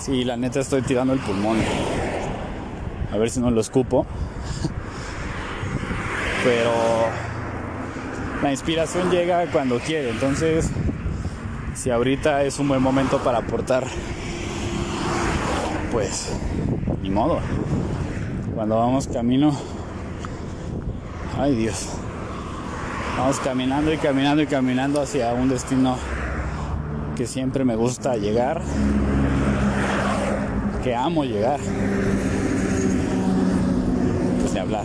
Sí, la neta estoy tirando el pulmón. A ver si no lo escupo. Pero la inspiración llega cuando quiere. Entonces, si ahorita es un buen momento para aportar, pues ni modo. Cuando vamos camino, ay Dios, vamos caminando y caminando y caminando hacia un destino que siempre me gusta llegar, que amo llegar. Pues de hablar.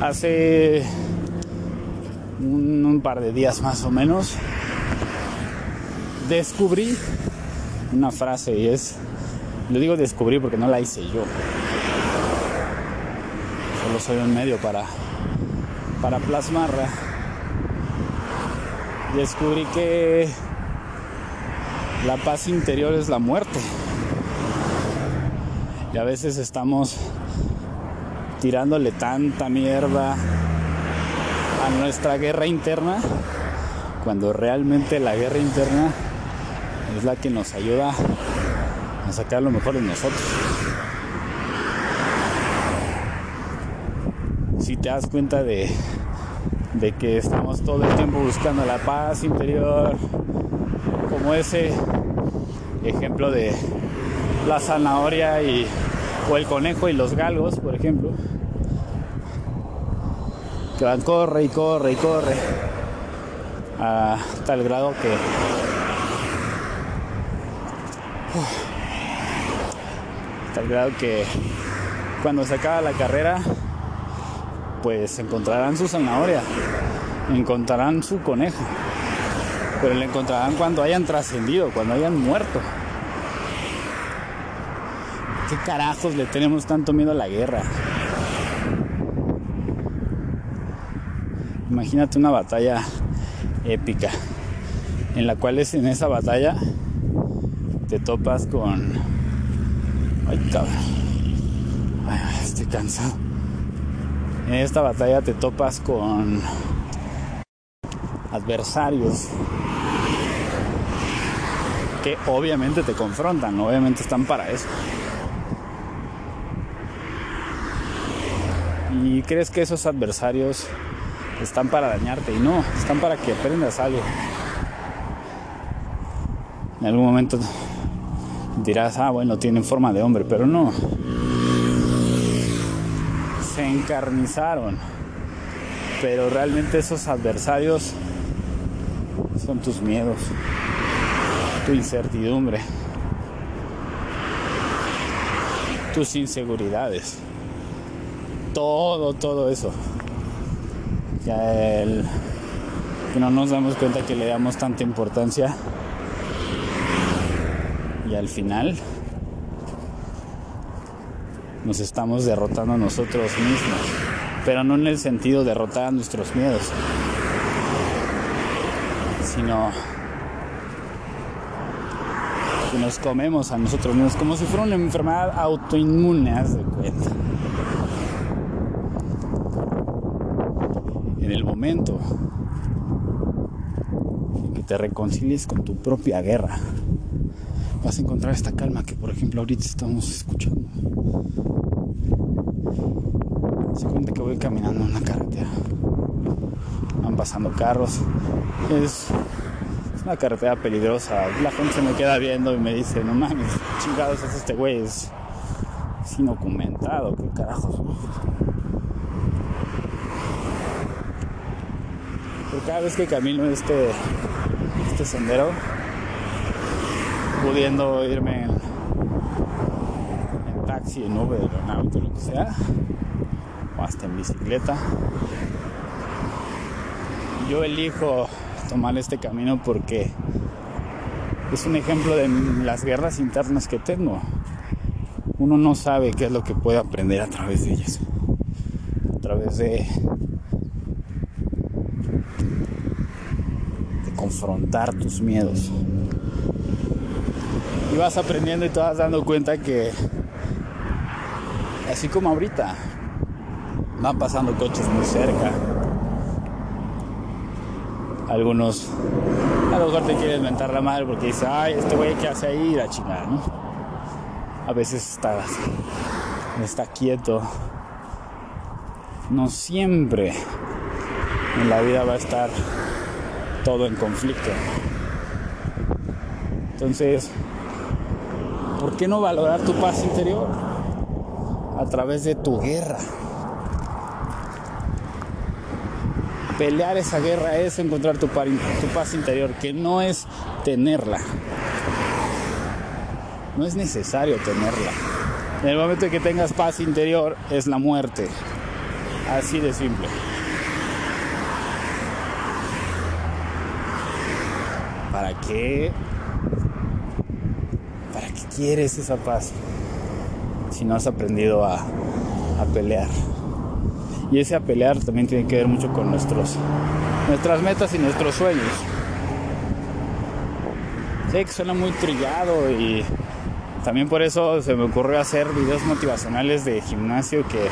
Hace un, un par de días más o menos descubrí una frase y es, lo digo descubrí porque no la hice yo. Solo soy un medio para, para plasmarla. Descubrí que la paz interior es la muerte. Y a veces estamos tirándole tanta mierda a nuestra guerra interna cuando realmente la guerra interna es la que nos ayuda a sacar lo mejor de nosotros. Si te das cuenta de, de que estamos todo el tiempo buscando la paz interior, como ese ejemplo de la zanahoria y, o el conejo y los galgos, por ejemplo, que van corre y corre y corre a tal grado que tal grado que cuando se acaba la carrera pues encontrarán su zanahoria encontrarán su conejo pero lo encontrarán cuando hayan trascendido cuando hayan muerto. Qué carajos le tenemos tanto miedo a la guerra imagínate una batalla épica en la cual es en esa batalla te topas con ay cabrón. Ay, estoy cansado. En esta batalla te topas con adversarios que obviamente te confrontan obviamente están para eso y crees que esos adversarios están para dañarte y no, están para que aprendas algo. En algún momento dirás, ah, bueno, tienen forma de hombre, pero no. Se encarnizaron. Pero realmente esos adversarios son tus miedos, tu incertidumbre, tus inseguridades. Todo, todo eso. Ya el, no nos damos cuenta que le damos tanta importancia. Y al final nos estamos derrotando a nosotros mismos, pero no en el sentido de derrotar a nuestros miedos, sino que nos comemos a nosotros mismos como si fuera una enfermedad autoinmune, haz de cuenta. en el momento en que te reconcilies con tu propia guerra, vas a encontrar esta calma que, por ejemplo, ahorita estamos escuchando. Se cuenta que voy caminando en una carretera, van pasando carros, es, es una carretera peligrosa. La gente se me queda viendo y me dice: No mames, chingados es este güey, es, es qué carajos. Pero cada vez que camino este, este sendero, pudiendo irme en, en taxi, en Uber, en auto, lo que sea, o hasta en bicicleta, yo elijo tomar este camino porque es un ejemplo de las guerras internas que tengo. Uno no sabe qué es lo que puede aprender a través de ellas. A través de confrontar tus miedos. Y vas aprendiendo y te vas dando cuenta que, así como ahorita, van pasando coches muy cerca. Algunos a lo mejor te quieren mentar la madre porque dice, ay, este güey que hace ahí la chingada, ¿no? A veces está, está quieto. No siempre en la vida va a estar todo en conflicto. Entonces, ¿por qué no valorar tu paz interior a través de tu guerra? Pelear esa guerra es encontrar tu, paz interior, que no es tenerla. No es necesario tenerla. En el momento en que tengas paz interior es la muerte. Así de simple. ¿Para qué? ¿Para qué quieres esa paz? Si no has aprendido a pelear. Y ese a pelear también tiene que ver mucho con nuestros, nuestras metas y nuestros sueños. Sé que suena muy trillado y también por eso se me ocurrió hacer videos motivacionales de gimnasio que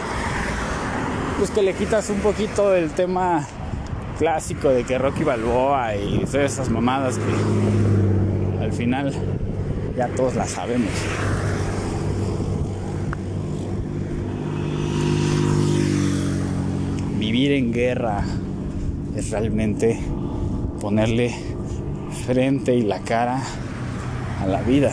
pues que le quitas un poquito del tema clásico de que Rocky Balboa y todas esas mamadas que al final ya todos las sabemos. Vivir en guerra es realmente ponerle frente y la cara a la vida.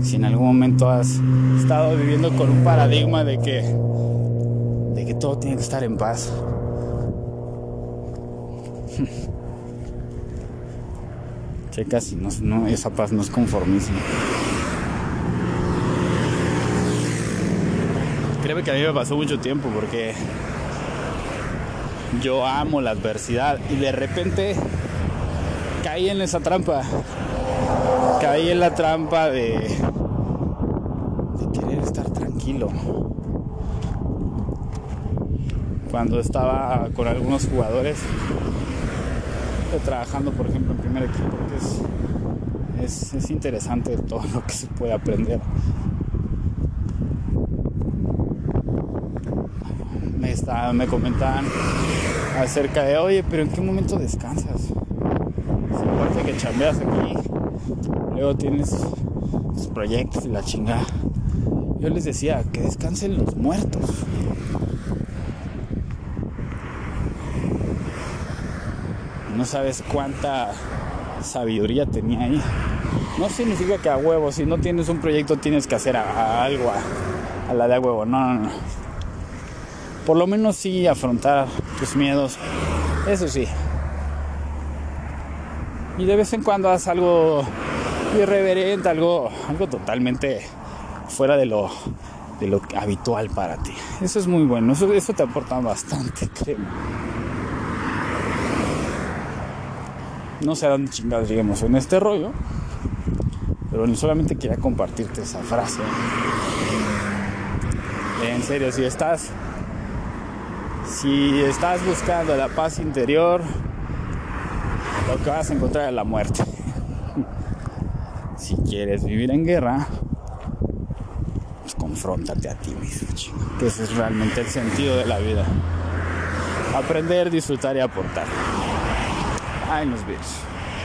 Si en algún momento has estado viviendo con un paradigma de que de que todo tiene que estar en paz. Checa si no, esa paz no es conformismo. Que a mí me pasó mucho tiempo porque yo amo la adversidad y de repente caí en esa trampa. Caí en la trampa de, querer estar tranquilo. Cuando estaba con algunos jugadores trabajando, por ejemplo, en primer equipo, porque es, es interesante todo lo que se puede aprender me comentaban acerca de, oye, pero ¿en qué momento descansas? Si aparte que chambeas aquí, luego tienes tus proyectos y la chingada. Yo les decía, que descansen los muertos. No sabes cuánta sabiduría tenía ahí. No significa que a huevo, si no tienes un proyecto tienes que hacer algo a, a la de a huevo. No, no, no por lo menos sí afrontar tus miedos, eso sí. Y de vez en cuando haz algo irreverente, algo, algo totalmente fuera de lo, de lo habitual para ti. Eso es muy bueno, eso, eso te aporta bastante, créeme. No sé a dónde chingados lleguemos en este rollo, pero solamente quería compartirte esa frase. En serio, si estás si estás buscando la paz interior, lo que vas a encontrar es la muerte. si quieres vivir en guerra, pues confróntate a ti mismo, que ese es realmente el sentido de la vida. Aprender, disfrutar y aportar. Ay, nos vemos.